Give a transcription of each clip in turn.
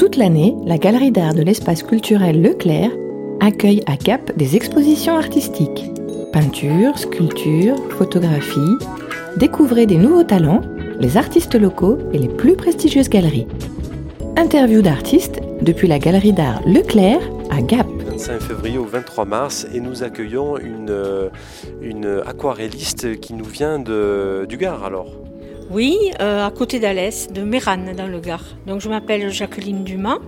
Toute l'année, la Galerie d'art de l'espace culturel Leclerc accueille à Gap des expositions artistiques. Peinture, sculpture, photographie. Découvrez des nouveaux talents, les artistes locaux et les plus prestigieuses galeries. Interview d'artistes depuis la Galerie d'art Leclerc à Gap. 25 février au 23 mars et nous accueillons une, euh, aquarelliste qui nous vient du Gard alors. Oui, euh, à côté d'Alès, de Mérane dans le Gard. Donc je m'appelle Jacqueline Dumas.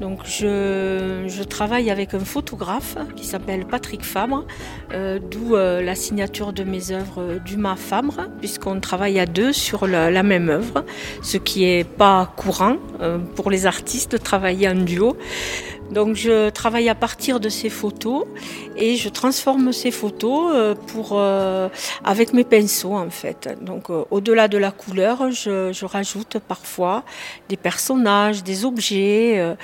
Donc je, travaille avec un photographe qui s'appelle Patrick Fabre, euh, d'où euh, la signature de mes œuvres Dumas Fabre, puisqu'on travaille à deux sur la, même œuvre, ce qui est pas courant pour les artistes de travailler en duo. Donc je travaille à partir de ces photos et je transforme ces photos euh, pour euh, avec mes pinceaux en fait. Donc euh, au-delà de la couleur, je, rajoute parfois des personnages, des objets,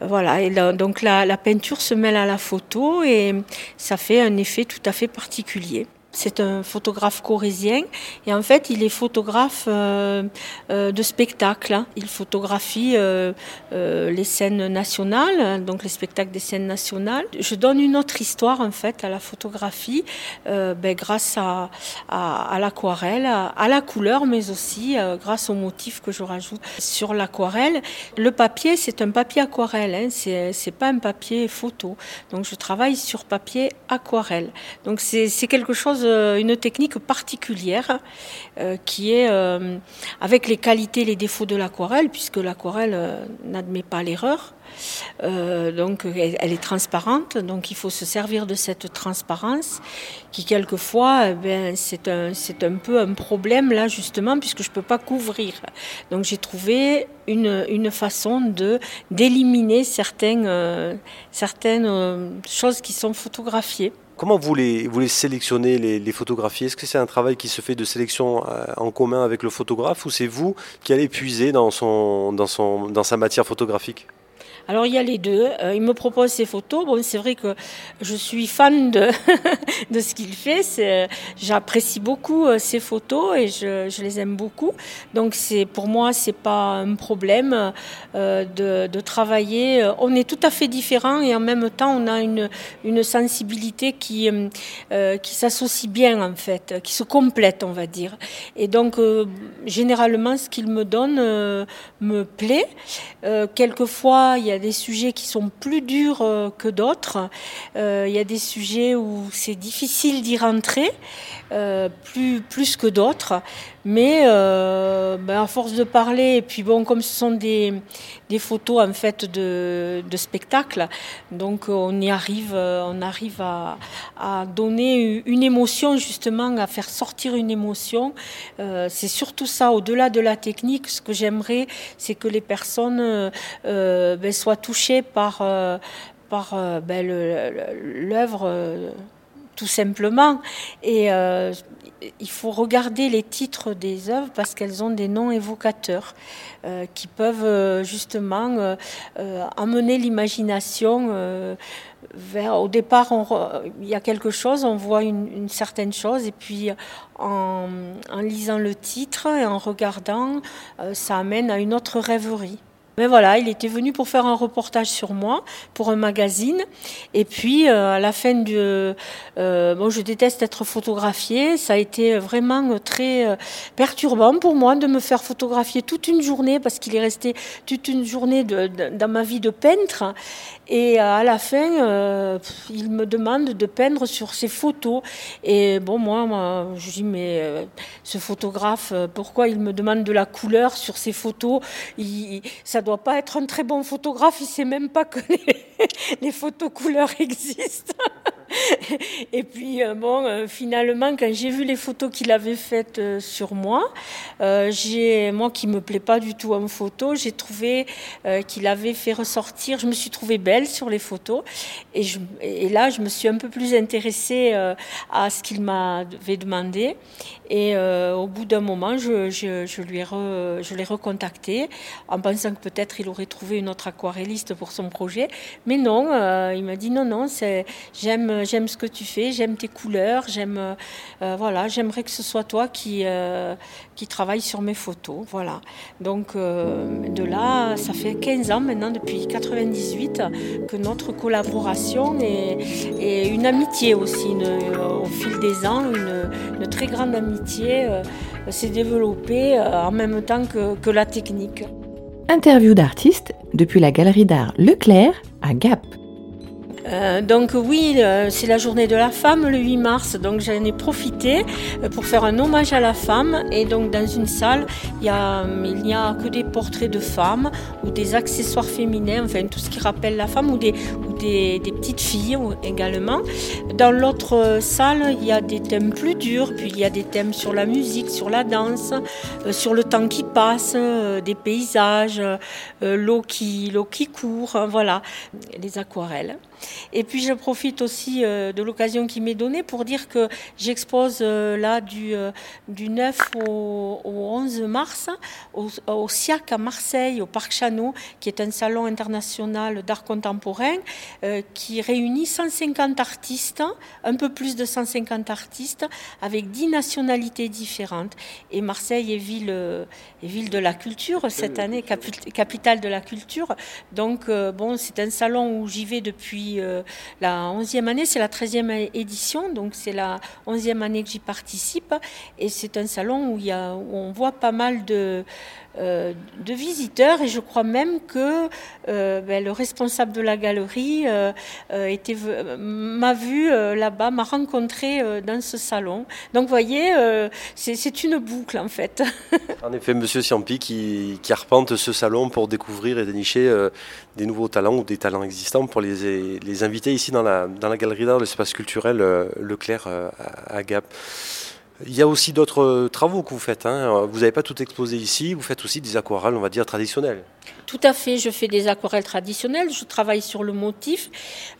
voilà. Et donc la, la peinture se mêle à la photo et ça fait un effet tout à fait particulier. C'est un photographe corésien et en fait il est photographe euh, euh, de spectacle. Il photographie euh, les scènes nationales, donc les spectacles des scènes nationales. Je donne une autre histoire en fait à la photographie ben, grâce à, l'aquarelle, à, la couleur, mais aussi grâce aux motifs que je rajoute sur l'aquarelle. Le papier c'est un papier aquarelle, hein, c'est pas un papier photo. Donc je travaille sur papier aquarelle. Donc c'est quelque chose euh, une technique particulière euh, qui est euh, avec les qualités, les défauts de l'aquarelle, puisque l'aquarelle n'admet pas l'erreur. Donc elle, est transparente, donc il faut se servir de cette transparence qui quelquefois eh ben, c'est un, peu un problème là justement puisque je peux pas couvrir. Donc j'ai trouvé une, une façon de d'éliminer certaines, certaines choses qui sont photographiées. Comment vous les, vous les sélectionnez, les, photographies? Est-ce que c'est un travail qui se fait de sélection euh, en commun avec le photographe ou c'est vous qui allez puiser dans sa matière photographique? Alors il y a les deux. Euh, il me propose ses photos. Bon, c'est vrai que je suis fan de, de ce qu'il fait. Euh, j'apprécie beaucoup euh, ses photos et je, les aime beaucoup. Donc c'est pour moi c'est pas un problème euh, de, de, travailler. On est tout à fait différents et en même temps on a une, une sensibilité qui euh, qui s'associe bien en fait, qui se complète on va dire. Et donc euh, généralement ce qu'il me donne me plaît. quelquefois il y a des sujets qui sont plus durs euh, que d'autres. Euh, il y a des sujets où c'est difficile d'y rentrer, euh, plus que d'autres. Mais euh, ben à force de parler, et puis bon, comme ce sont des, photos en fait de, de spectacle, donc on y arrive, on arrive à, donner une émotion justement, à faire sortir une émotion. Euh, c'est surtout ça, au-delà de la technique, ce que j'aimerais, c'est que les personnes euh, ben, soient touchées par, euh, par euh, ben, l'œuvre euh, tout simplement. Et euh, il faut regarder les titres des œuvres parce qu'elles ont des noms évocateurs euh, qui peuvent euh, justement euh, euh, amener l'imagination euh, vers. Au départ, il y a quelque chose, on voit une, certaine chose, et puis en, en lisant le titre et en regardant, euh, ça amène à une autre rêverie. Mais voilà, il était venu pour faire un reportage sur moi, pour un magazine. Et puis, euh, à la fin du... Euh, bon, je déteste être photographiée. Ça a été vraiment très euh, perturbant pour moi de me faire photographier toute une journée, parce qu'il est resté toute une journée dans ma vie de peintre. Et euh, à la fin, euh, il me demande de peindre sur ses photos. Et bon, moi, je dis, mais euh, ce photographe, pourquoi il me demande de la couleur sur ses photos? Pas être un très bon photographe, il sait même pas que les photos couleurs existent. et puis euh, bon, euh, finalement, quand j'ai vu les photos qu'il avait faites euh, sur moi, j'ai moi qui me plaît pas du tout en photo, j'ai trouvé qu'il avait fait ressortir. Je me suis trouvée belle sur les photos, et, là, je me suis un peu plus intéressée à ce qu'il m'avait demandé. Et au bout d'un moment, je, lui je l'ai recontacté en pensant que peut-être il aurait trouvé une autre aquarelliste pour son projet, mais non, il m'a dit non non, j'aime j'aime, j'aime ce que tu fais, j'aime tes couleurs, j'aime, voilà, j'aimerais que ce soit toi qui, qui travaille sur mes photos, voilà. Donc de là, ça fait 15 ans maintenant, depuis 98, que notre collaboration est, une amitié aussi, au fil des ans, une, très grande amitié s'est développée en même temps que, que la technique. Interview d'artistes depuis la galerie d'art Leclerc à Gap. Euh, donc oui, euh, c'est la journée de la femme le 8 mars, donc j'en ai profité euh, pour faire un hommage à la femme. Et donc dans une salle, il n'y a, que des portraits de femmes ou des accessoires féminins, enfin tout ce qui rappelle la femme ou des, petites filles également. Dans l'autre salle, il y a des thèmes plus durs, puis il y a des thèmes sur la musique, sur la danse, sur le temps qui passe, des paysages, l'eau qui, l'eau qui court, voilà, les aquarelles. Et puis je profite aussi euh, de l'occasion qui m'est donnée pour dire que j'expose euh, là du, euh, du 9 au, 11 mars au, au, SIAC à Marseille, au Parc Chano, qui est un salon international d'art contemporain qui réunit 150 artistes, un peu plus de 150 artistes, avec 10 nationalités différentes. Et Marseille est ville, est ville de la culture cette année, capitale de la culture. Donc bon, c'est un salon où j'y vais depuis euh, la 11e année, c'est la 13e édition, donc c'est la 11e année que j'y participe. Et c'est un salon où, y a, on voit pas mal de, euh, de visiteurs et je crois même que euh, ben, le responsable de la galerie m'a vu là-bas, m'a rencontré dans ce salon. Donc vous voyez, c'est une boucle en fait. en effet, Monsieur Siampi qui, arpente ce salon pour découvrir et dénicher des nouveaux talents ou des talents existants pour les, les inviter ici dans la, dans la galerie d'art, l'espace culturel Leclerc à Gap. Il y a aussi d'autres euh, travaux que vous faites. Hein. Vous n'avez pas tout exposé ici, vous faites aussi des aquarelles, on va dire, traditionnelles. Tout à fait, je fais des aquarelles traditionnelles, je travaille sur le motif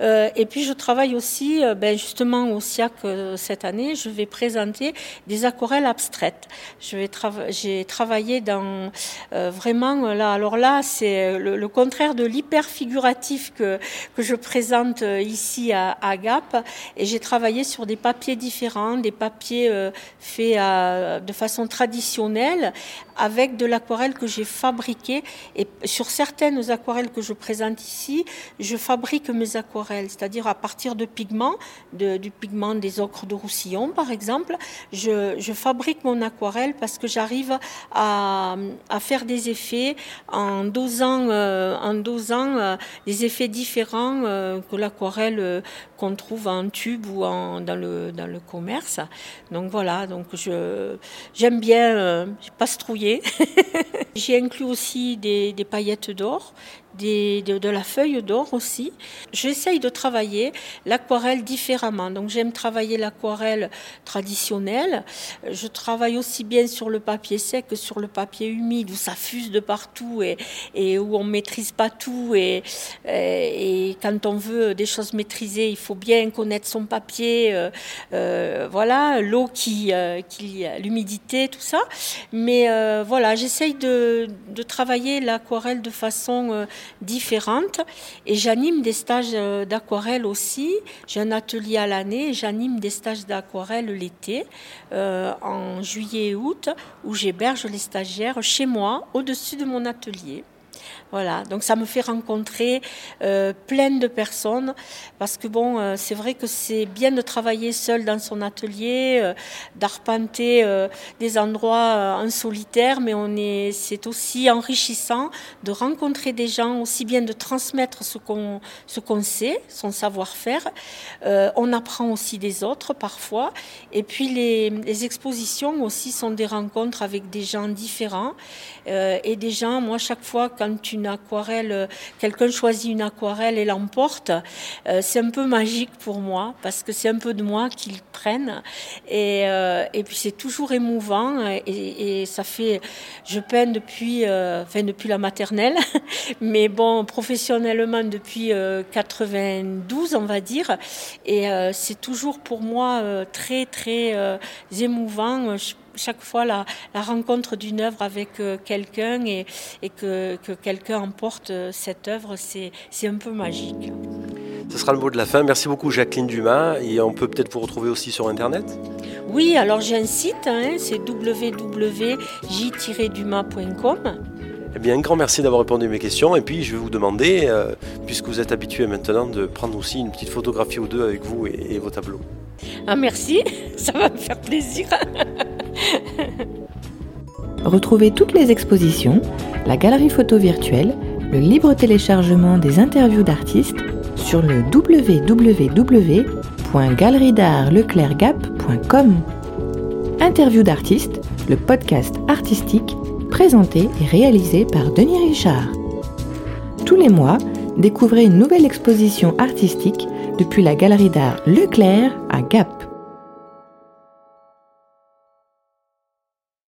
euh, et puis je travaille aussi, euh, ben justement au SIAC cette année, je vais présenter des aquarelles abstraites. J'ai travaillé dans vraiment là, alors là c'est le, contraire de l'hyper figuratif que, que je présente ici à Gap et j'ai travaillé sur des papiers différents, des papiers faits de façon traditionnelle avec de l'aquarelle que j'ai fabriquée et sur certaines aquarelles que je présente ici, je fabrique mes aquarelles, c'est-à-dire à partir de pigments, du pigment des ocres de Roussillon par exemple, je, fabrique mon aquarelle parce que j'arrive à, faire des effets en dosant, euh, en dosant euh, des effets différents euh, que l'aquarelle qu'on trouve en tube ou en, dans, le, dans le commerce. Donc voilà, donc je, j'aime bien pastrouiller. J'ai inclus aussi des, des paillettes d'or de, la feuille d'or aussi. J'essaye de travailler l'aquarelle différemment. Donc j'aime travailler l'aquarelle traditionnelle. Je travaille aussi bien sur le papier sec que sur le papier humide où ça fuse de partout et, et où on maîtrise pas tout. Et, et, quand on veut des choses maîtrisées, il faut bien connaître son papier. Euh, euh, voilà, l'eau qui, euh, qui l'humidité, tout ça. Mais voilà, j'essaye de, de travailler l'aquarelle de façon différentes. Et j'anime des stages euh, d'aquarelle aussi. J'ai un atelier à l'année j'anime des stages d'aquarelle l'été, euh, en juillet et août, où j'héberge les stagiaires chez moi, au-dessus de mon atelier. Voilà, donc ça me fait rencontrer euh, plein de personnes parce que bon, euh, c'est vrai que c'est bien de travailler seul dans son atelier, euh, d'arpenter des endroits en solitaire, mais on est, c'est aussi enrichissant de rencontrer des gens, aussi bien de transmettre ce qu'on ce qu'on sait, son savoir-faire. on apprend aussi des autres parfois, et puis les, les expositions aussi sont des rencontres avec des gens différents et des gens. Moi, chaque fois quand une aquarelle, quelqu'un choisit une aquarelle et l'emporte, euh, c'est un peu magique pour moi parce que c'est un peu de moi qu'ils prennent et, euh, et puis c'est toujours émouvant et, et, ça fait, je peins depuis, euh, enfin depuis la maternelle, mais bon professionnellement depuis 92 on va dire. Et c'est toujours pour moi très très émouvant. Je, chaque fois la, rencontre d'une œuvre avec euh, quelqu'un et, que, quelqu'un emporte euh, cette œuvre, c'est un peu magique. Ce sera le mot de la fin. Merci beaucoup Jacqueline Dumas et on peut peut-être vous retrouver aussi sur Internet Oui, alors j'ai un site, hein, c'est www.j-dumas.com. Eh bien, un grand merci d'avoir répondu à mes questions. Et puis, je vais vous demander, euh, puisque vous êtes habitué maintenant, de prendre aussi une petite photographie ou deux avec vous et, et vos tableaux. Ah, merci, ça va me faire plaisir. Retrouvez toutes les expositions, la galerie photo virtuelle, le libre téléchargement des interviews d'artistes sur le www.galeriedartleclergap.com. Interview d'artistes, le podcast artistique présenté et réalisé par Denis Richard. Tous les mois, découvrez une nouvelle exposition artistique depuis la galerie d'art Leclerc à Gap.